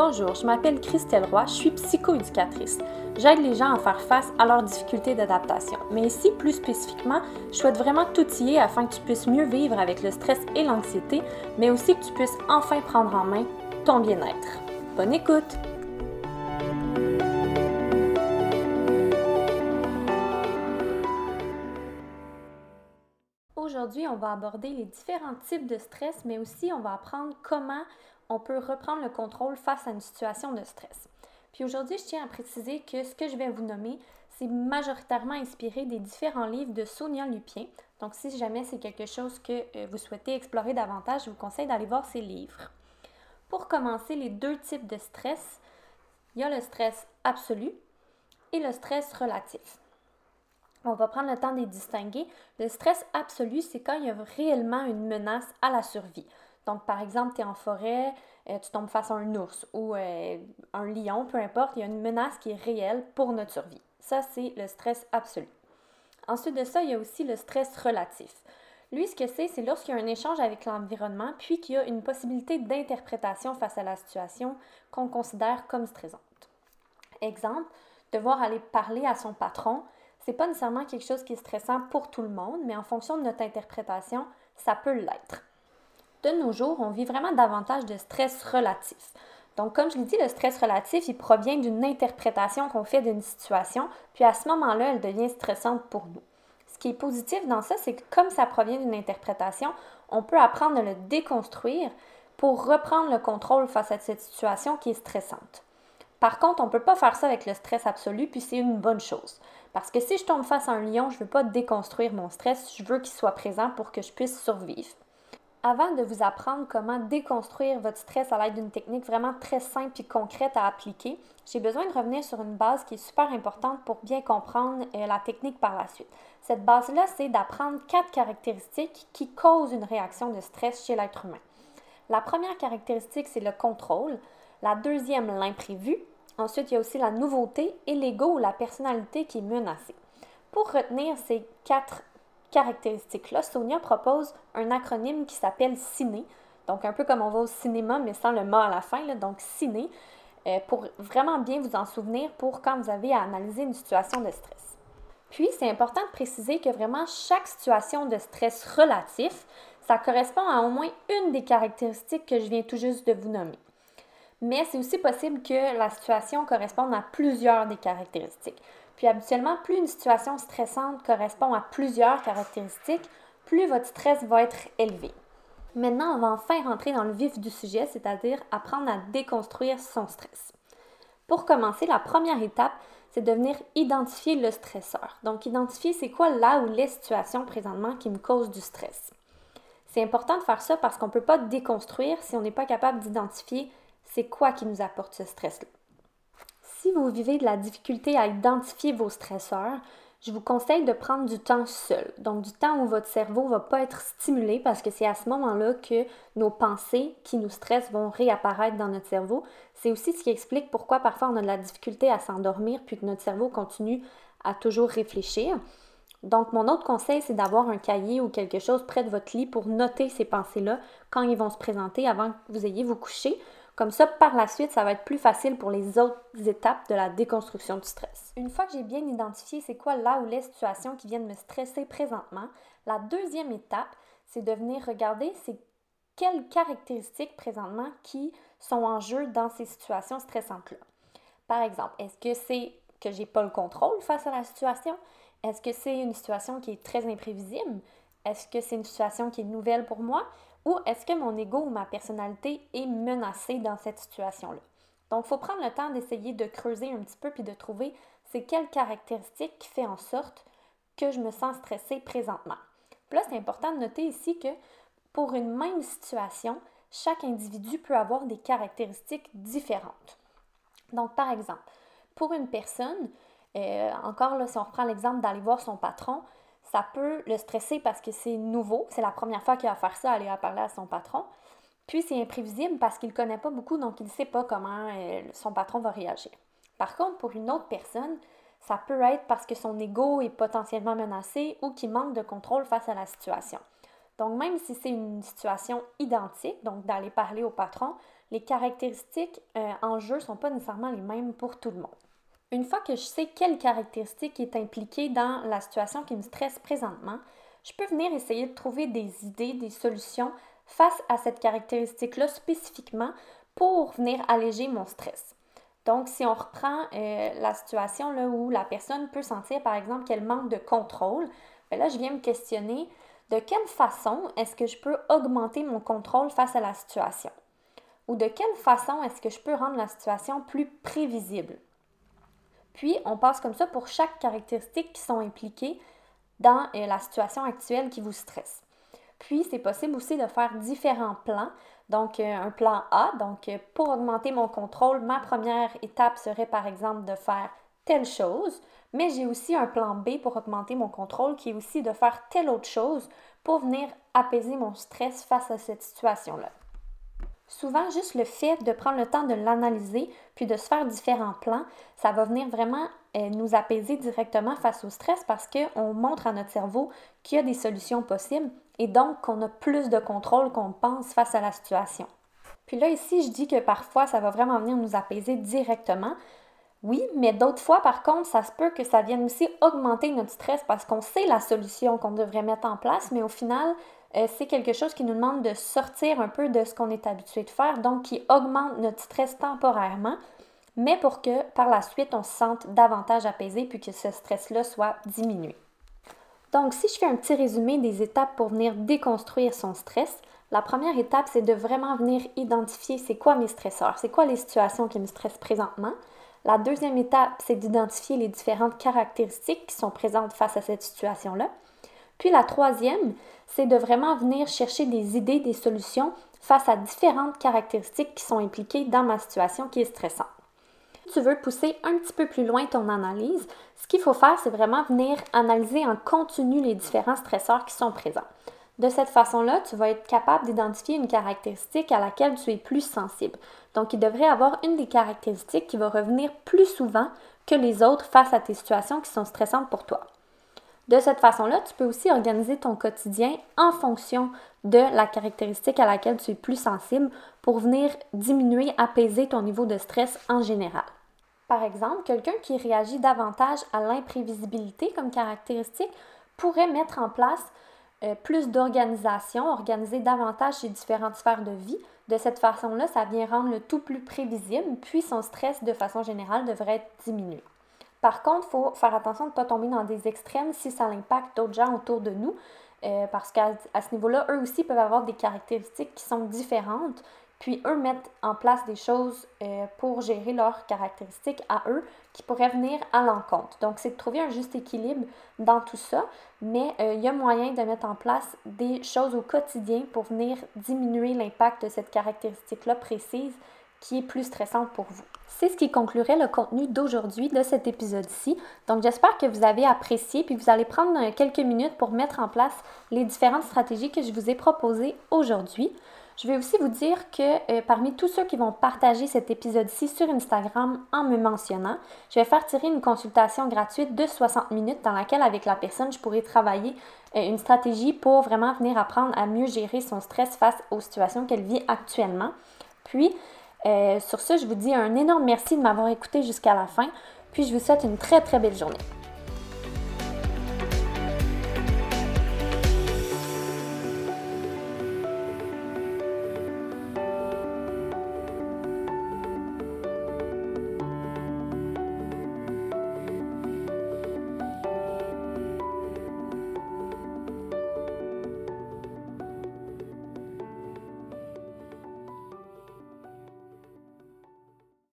Bonjour, je m'appelle Christelle Roy, je suis psychoéducatrice. J'aide les gens à faire face à leurs difficultés d'adaptation. Mais ici, plus spécifiquement, je souhaite vraiment t'outiller afin que tu puisses mieux vivre avec le stress et l'anxiété, mais aussi que tu puisses enfin prendre en main ton bien-être. Bonne écoute! Aujourd'hui, on va aborder les différents types de stress, mais aussi on va apprendre comment on peut reprendre le contrôle face à une situation de stress. Puis aujourd'hui, je tiens à préciser que ce que je vais vous nommer, c'est majoritairement inspiré des différents livres de Sonia Lupien. Donc si jamais c'est quelque chose que euh, vous souhaitez explorer davantage, je vous conseille d'aller voir ces livres. Pour commencer, les deux types de stress, il y a le stress absolu et le stress relatif. On va prendre le temps de les distinguer. Le stress absolu, c'est quand il y a réellement une menace à la survie. Donc, par exemple, tu es en forêt, euh, tu tombes face à un ours ou euh, un lion, peu importe, il y a une menace qui est réelle pour notre survie. Ça, c'est le stress absolu. Ensuite de ça, il y a aussi le stress relatif. Lui, ce que c'est, c'est lorsqu'il y a un échange avec l'environnement, puis qu'il y a une possibilité d'interprétation face à la situation qu'on considère comme stressante. Exemple, devoir aller parler à son patron, c'est pas nécessairement quelque chose qui est stressant pour tout le monde, mais en fonction de notre interprétation, ça peut l'être de nos jours, on vit vraiment davantage de stress relatif. Donc, comme je l'ai dit, le stress relatif, il provient d'une interprétation qu'on fait d'une situation, puis à ce moment-là, elle devient stressante pour nous. Ce qui est positif dans ça, c'est que comme ça provient d'une interprétation, on peut apprendre à le déconstruire pour reprendre le contrôle face à cette situation qui est stressante. Par contre, on ne peut pas faire ça avec le stress absolu, puis c'est une bonne chose. Parce que si je tombe face à un lion, je ne veux pas déconstruire mon stress, je veux qu'il soit présent pour que je puisse survivre. Avant de vous apprendre comment déconstruire votre stress à l'aide d'une technique vraiment très simple et concrète à appliquer, j'ai besoin de revenir sur une base qui est super importante pour bien comprendre euh, la technique par la suite. Cette base-là, c'est d'apprendre quatre caractéristiques qui causent une réaction de stress chez l'être humain. La première caractéristique, c'est le contrôle. La deuxième, l'imprévu. Ensuite, il y a aussi la nouveauté et l'ego ou la personnalité qui est menacée. Pour retenir ces quatre caractéristiques-là, Sonia propose un acronyme qui s'appelle CINE, donc un peu comme on va au cinéma, mais sans le mot à la fin, donc CINE, euh, pour vraiment bien vous en souvenir pour quand vous avez à analyser une situation de stress. Puis, c'est important de préciser que vraiment chaque situation de stress relatif, ça correspond à au moins une des caractéristiques que je viens tout juste de vous nommer. Mais c'est aussi possible que la situation corresponde à plusieurs des caractéristiques. Puis habituellement, plus une situation stressante correspond à plusieurs caractéristiques, plus votre stress va être élevé. Maintenant, on va enfin rentrer dans le vif du sujet, c'est-à-dire apprendre à déconstruire son stress. Pour commencer, la première étape, c'est de venir identifier le stresseur. Donc, identifier c'est quoi là ou les situations présentement qui me causent du stress. C'est important de faire ça parce qu'on ne peut pas déconstruire si on n'est pas capable d'identifier c'est quoi qui nous apporte ce stress-là? Si vous vivez de la difficulté à identifier vos stresseurs, je vous conseille de prendre du temps seul. Donc du temps où votre cerveau ne va pas être stimulé parce que c'est à ce moment-là que nos pensées qui nous stressent vont réapparaître dans notre cerveau. C'est aussi ce qui explique pourquoi parfois on a de la difficulté à s'endormir puis que notre cerveau continue à toujours réfléchir. Donc mon autre conseil, c'est d'avoir un cahier ou quelque chose près de votre lit pour noter ces pensées-là quand ils vont se présenter avant que vous ayez vous coucher comme ça, par la suite, ça va être plus facile pour les autres étapes de la déconstruction du stress. Une fois que j'ai bien identifié c'est quoi là ou les situations qui viennent me stresser présentement, la deuxième étape, c'est de venir regarder c'est quelles caractéristiques présentement qui sont en jeu dans ces situations stressantes-là. Par exemple, est-ce que c'est que j'ai pas le contrôle face à la situation? Est-ce que c'est une situation qui est très imprévisible? Est-ce que c'est une situation qui est nouvelle pour moi? Ou est-ce que mon ego ou ma personnalité est menacée dans cette situation-là? Donc, il faut prendre le temps d'essayer de creuser un petit peu puis de trouver c'est quelle caractéristique qui fait en sorte que je me sens stressée présentement. Là, c'est important de noter ici que pour une même situation, chaque individu peut avoir des caractéristiques différentes. Donc, par exemple, pour une personne, euh, encore là, si on reprend l'exemple d'aller voir son patron, ça peut le stresser parce que c'est nouveau, c'est la première fois qu'il va faire ça, aller parler à son patron. Puis c'est imprévisible parce qu'il ne connaît pas beaucoup, donc il ne sait pas comment euh, son patron va réagir. Par contre, pour une autre personne, ça peut être parce que son ego est potentiellement menacé ou qu'il manque de contrôle face à la situation. Donc même si c'est une situation identique, donc d'aller parler au patron, les caractéristiques euh, en jeu ne sont pas nécessairement les mêmes pour tout le monde. Une fois que je sais quelle caractéristique est impliquée dans la situation qui me stresse présentement, je peux venir essayer de trouver des idées, des solutions face à cette caractéristique-là spécifiquement pour venir alléger mon stress. Donc, si on reprend euh, la situation là, où la personne peut sentir, par exemple, qu'elle manque de contrôle, bien là, je viens me questionner de quelle façon est-ce que je peux augmenter mon contrôle face à la situation? Ou de quelle façon est-ce que je peux rendre la situation plus prévisible? Puis, on passe comme ça pour chaque caractéristique qui sont impliquées dans euh, la situation actuelle qui vous stresse. Puis, c'est possible aussi de faire différents plans. Donc, euh, un plan A, donc euh, pour augmenter mon contrôle, ma première étape serait par exemple de faire telle chose, mais j'ai aussi un plan B pour augmenter mon contrôle qui est aussi de faire telle autre chose pour venir apaiser mon stress face à cette situation-là. Souvent, juste le fait de prendre le temps de l'analyser puis de se faire différents plans, ça va venir vraiment euh, nous apaiser directement face au stress parce qu'on montre à notre cerveau qu'il y a des solutions possibles et donc qu'on a plus de contrôle qu'on pense face à la situation. Puis là, ici, je dis que parfois, ça va vraiment venir nous apaiser directement. Oui, mais d'autres fois, par contre, ça se peut que ça vienne aussi augmenter notre stress parce qu'on sait la solution qu'on devrait mettre en place, mais au final, euh, c'est quelque chose qui nous demande de sortir un peu de ce qu'on est habitué de faire, donc qui augmente notre stress temporairement, mais pour que par la suite on se sente davantage apaisé puis que ce stress-là soit diminué. Donc, si je fais un petit résumé des étapes pour venir déconstruire son stress, la première étape, c'est de vraiment venir identifier c'est quoi mes stresseurs, c'est quoi les situations qui me stressent présentement. La deuxième étape, c'est d'identifier les différentes caractéristiques qui sont présentes face à cette situation-là. Puis la troisième, c'est de vraiment venir chercher des idées, des solutions face à différentes caractéristiques qui sont impliquées dans ma situation qui est stressante. Si tu veux pousser un petit peu plus loin ton analyse, ce qu'il faut faire, c'est vraiment venir analyser en continu les différents stresseurs qui sont présents. De cette façon-là, tu vas être capable d'identifier une caractéristique à laquelle tu es plus sensible. Donc, il devrait avoir une des caractéristiques qui va revenir plus souvent que les autres face à tes situations qui sont stressantes pour toi. De cette façon-là, tu peux aussi organiser ton quotidien en fonction de la caractéristique à laquelle tu es plus sensible pour venir diminuer, apaiser ton niveau de stress en général. Par exemple, quelqu'un qui réagit davantage à l'imprévisibilité comme caractéristique pourrait mettre en place euh, plus d'organisation, organiser davantage ses différentes sphères de vie. De cette façon-là, ça vient rendre le tout plus prévisible, puis son stress de façon générale devrait être diminué. Par contre, il faut faire attention de ne pas tomber dans des extrêmes si ça impacte d'autres gens autour de nous, euh, parce qu'à ce niveau-là, eux aussi peuvent avoir des caractéristiques qui sont différentes, puis eux mettent en place des choses euh, pour gérer leurs caractéristiques à eux qui pourraient venir à l'encontre. Donc, c'est de trouver un juste équilibre dans tout ça, mais euh, il y a moyen de mettre en place des choses au quotidien pour venir diminuer l'impact de cette caractéristique-là précise qui est plus stressante pour vous. C'est ce qui conclurait le contenu d'aujourd'hui de cet épisode-ci. Donc j'espère que vous avez apprécié puis vous allez prendre euh, quelques minutes pour mettre en place les différentes stratégies que je vous ai proposées aujourd'hui. Je vais aussi vous dire que euh, parmi tous ceux qui vont partager cet épisode-ci sur Instagram en me mentionnant, je vais faire tirer une consultation gratuite de 60 minutes dans laquelle avec la personne, je pourrai travailler euh, une stratégie pour vraiment venir apprendre à mieux gérer son stress face aux situations qu'elle vit actuellement. Puis, euh, sur ce, je vous dis un énorme merci de m'avoir écouté jusqu'à la fin, puis je vous souhaite une très très belle journée.